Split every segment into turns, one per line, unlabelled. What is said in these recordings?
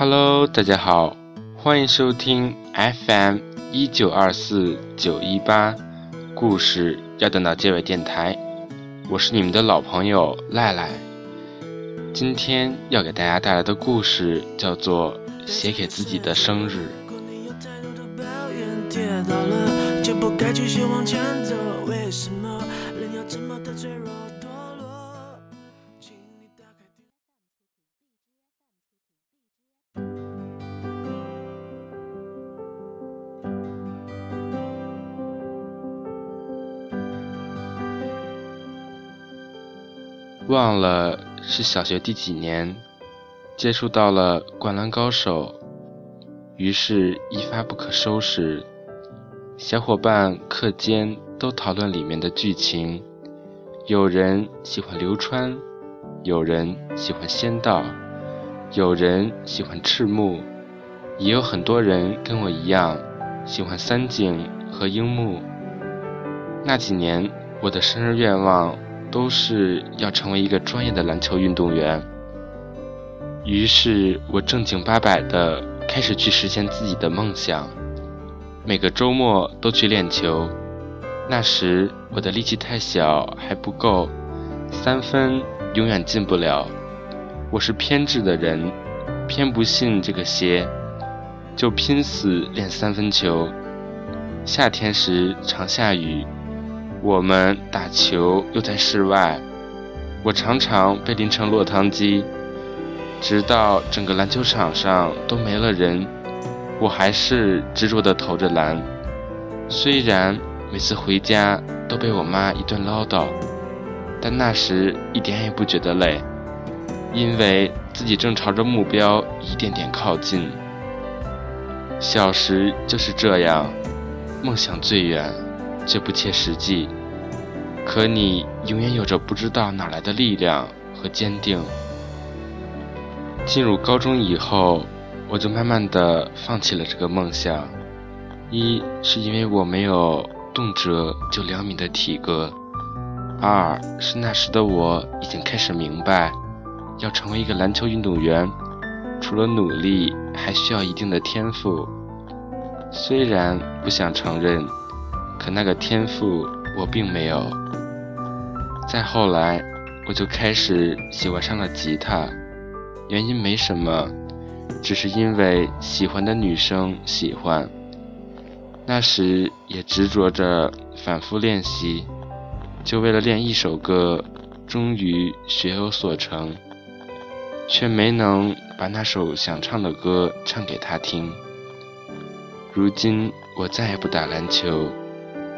Hello，大家好，欢迎收听 FM 一九二四九一八故事要等到结尾电台，我是你们的老朋友赖赖。今天要给大家带来的故事叫做《写给自己的生日》。忘了是小学第几年接触到了《灌篮高手》，于是，一发不可收拾。小伙伴课间都讨论里面的剧情，有人喜欢流川，有人喜欢仙道，有人喜欢赤木，也有很多人跟我一样喜欢三井和樱木。那几年，我的生日愿望。都是要成为一个专业的篮球运动员。于是我正经八百的开始去实现自己的梦想，每个周末都去练球。那时我的力气太小，还不够，三分永远进不了。我是偏执的人，偏不信这个邪，就拼死练三分球。夏天时常下雨。我们打球又在室外，我常常被淋成落汤鸡，直到整个篮球场上都没了人，我还是执着地投着篮。虽然每次回家都被我妈一顿唠叨，但那时一点也不觉得累，因为自己正朝着目标一点点靠近。小时就是这样，梦想最远。这不切实际，可你永远有着不知道哪来的力量和坚定。进入高中以后，我就慢慢的放弃了这个梦想。一是因为我没有动辄就两米的体格，二是那时的我已经开始明白，要成为一个篮球运动员，除了努力，还需要一定的天赋。虽然不想承认。可那个天赋我并没有。再后来，我就开始喜欢上了吉他，原因没什么，只是因为喜欢的女生喜欢。那时也执着着反复练习，就为了练一首歌，终于学有所成，却没能把那首想唱的歌唱给她听。如今我再也不打篮球。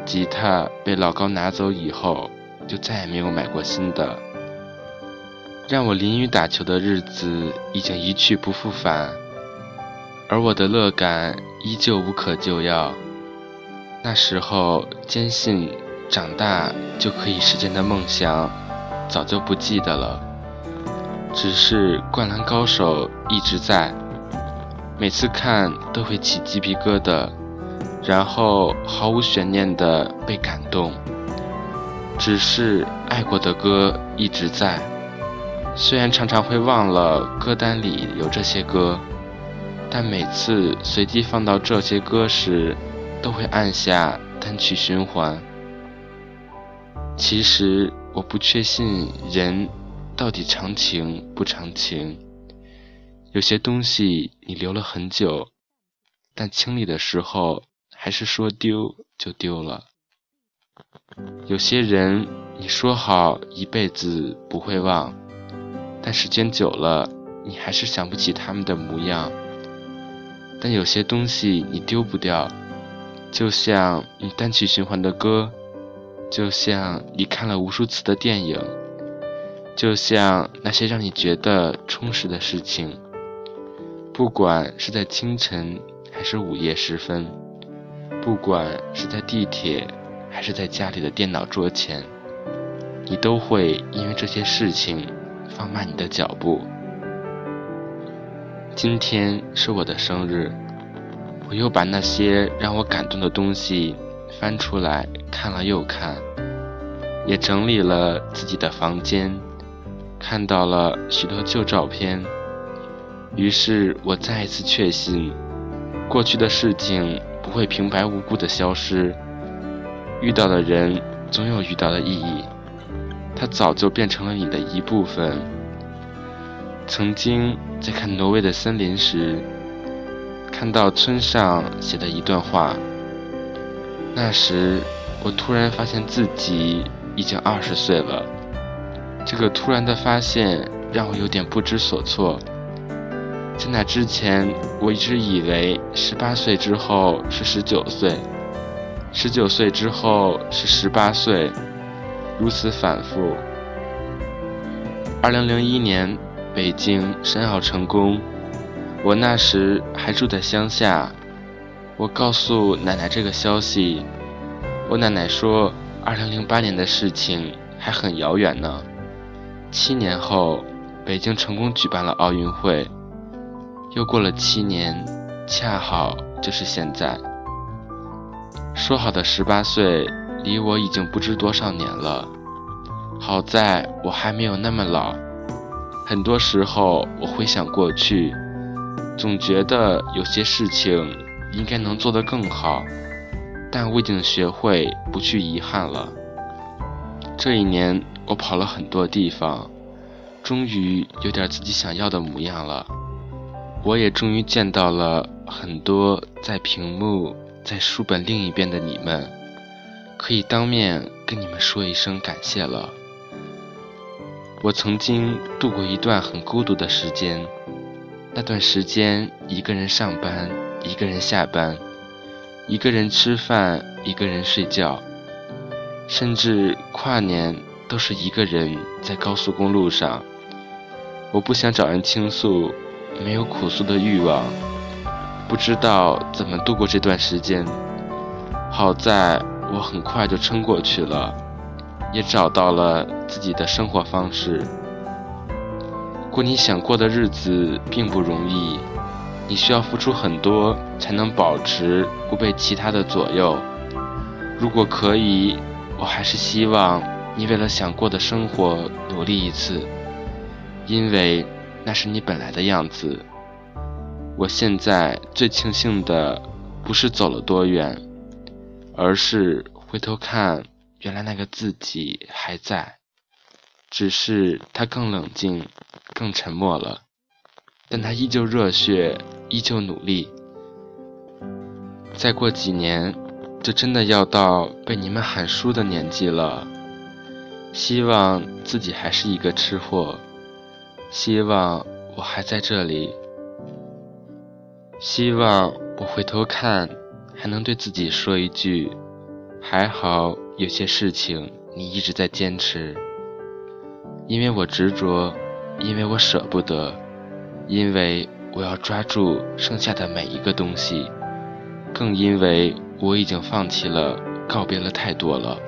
吉他被老高拿走以后，就再也没有买过新的。让我淋雨打球的日子已经一去不复返，而我的乐感依旧无可救药。那时候坚信长大就可以实现的梦想，早就不记得了。只是《灌篮高手》一直在，每次看都会起鸡皮疙瘩。然后毫无悬念地被感动，只是爱过的歌一直在，虽然常常会忘了歌单里有这些歌，但每次随机放到这些歌时，都会按下单曲循环。其实我不确信人到底长情不长情，有些东西你留了很久，但清理的时候。还是说丢就丢了。有些人你说好一辈子不会忘，但时间久了，你还是想不起他们的模样。但有些东西你丢不掉，就像你单曲循环的歌，就像你看了无数次的电影，就像那些让你觉得充实的事情，不管是在清晨还是午夜时分。不管是在地铁，还是在家里的电脑桌前，你都会因为这些事情放慢你的脚步。今天是我的生日，我又把那些让我感动的东西翻出来看了又看，也整理了自己的房间，看到了许多旧照片。于是我再一次确信，过去的事情不会平白无故的消失，遇到的人总有遇到的意义，它早就变成了你的一部分。曾经在看挪威的森林时，看到村上写的一段话，那时我突然发现自己已经二十岁了。这个突然的发现让我有点不知所措。在那之前，我一直以为十八岁之后是十九岁，十九岁之后是十八岁，如此反复。二零零一年，北京申奥成功，我那时还住在乡下。我告诉奶奶这个消息，我奶奶说，二零零八年的事情还很遥远呢。七年后，北京成功举办了奥运会。又过了七年，恰好就是现在。说好的十八岁，离我已经不知多少年了。好在我还没有那么老。很多时候，我回想过去，总觉得有些事情应该能做得更好，但我已经学会不去遗憾了。这一年。我跑了很多地方，终于有点自己想要的模样了。我也终于见到了很多在屏幕、在书本另一边的你们，可以当面跟你们说一声感谢了。我曾经度过一段很孤独的时间，那段时间一个人上班，一个人下班，一个人吃饭，一个人睡觉，甚至跨年。都是一个人在高速公路上，我不想找人倾诉，没有哭诉的欲望，不知道怎么度过这段时间。好在我很快就撑过去了，也找到了自己的生活方式。过你想过的日子并不容易，你需要付出很多才能保持不被其他的左右。如果可以，我还是希望。你为了想过的生活努力一次，因为那是你本来的样子。我现在最庆幸的不是走了多远，而是回头看，原来那个自己还在，只是他更冷静、更沉默了，但他依旧热血，依旧努力。再过几年，就真的要到被你们喊叔的年纪了。希望自己还是一个吃货，希望我还在这里，希望我回头看还能对自己说一句：还好有些事情你一直在坚持，因为我执着，因为我舍不得，因为我要抓住剩下的每一个东西，更因为我已经放弃了，告别了太多了。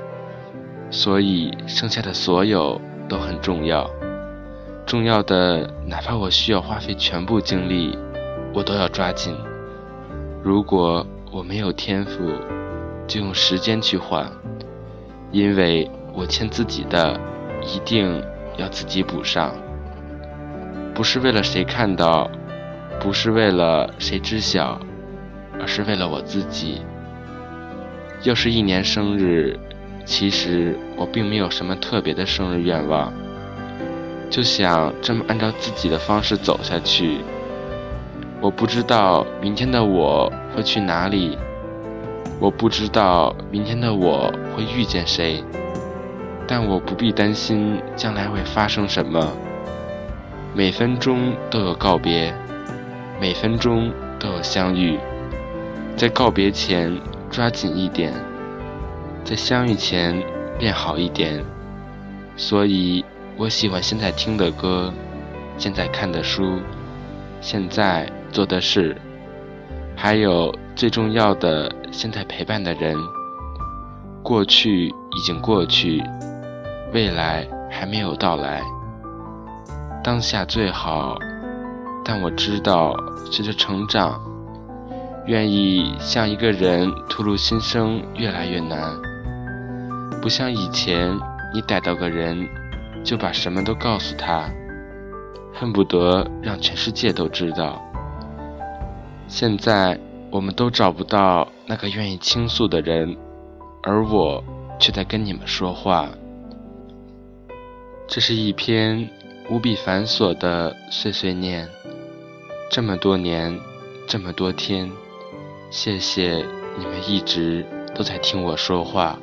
所以，剩下的所有都很重要，重要的，哪怕我需要花费全部精力，我都要抓紧。如果我没有天赋，就用时间去换，因为我欠自己的，一定要自己补上。不是为了谁看到，不是为了谁知晓，而是为了我自己。又是一年生日。其实我并没有什么特别的生日愿望，就想这么按照自己的方式走下去。我不知道明天的我会去哪里，我不知道明天的我会遇见谁，但我不必担心将来会发生什么。每分钟都有告别，每分钟都有相遇，在告别前抓紧一点。在相遇前变好一点，所以我喜欢现在听的歌，现在看的书，现在做的事，还有最重要的，现在陪伴的人。过去已经过去，未来还没有到来。当下最好，但我知道，随着成长，愿意向一个人吐露心声越来越难。不像以前，你逮到个人，就把什么都告诉他。恨不得让全世界都知道。现在我们都找不到那个愿意倾诉的人，而我却在跟你们说话。这是一篇无比繁琐的碎碎念。这么多年，这么多天，谢谢你们一直都在听我说话。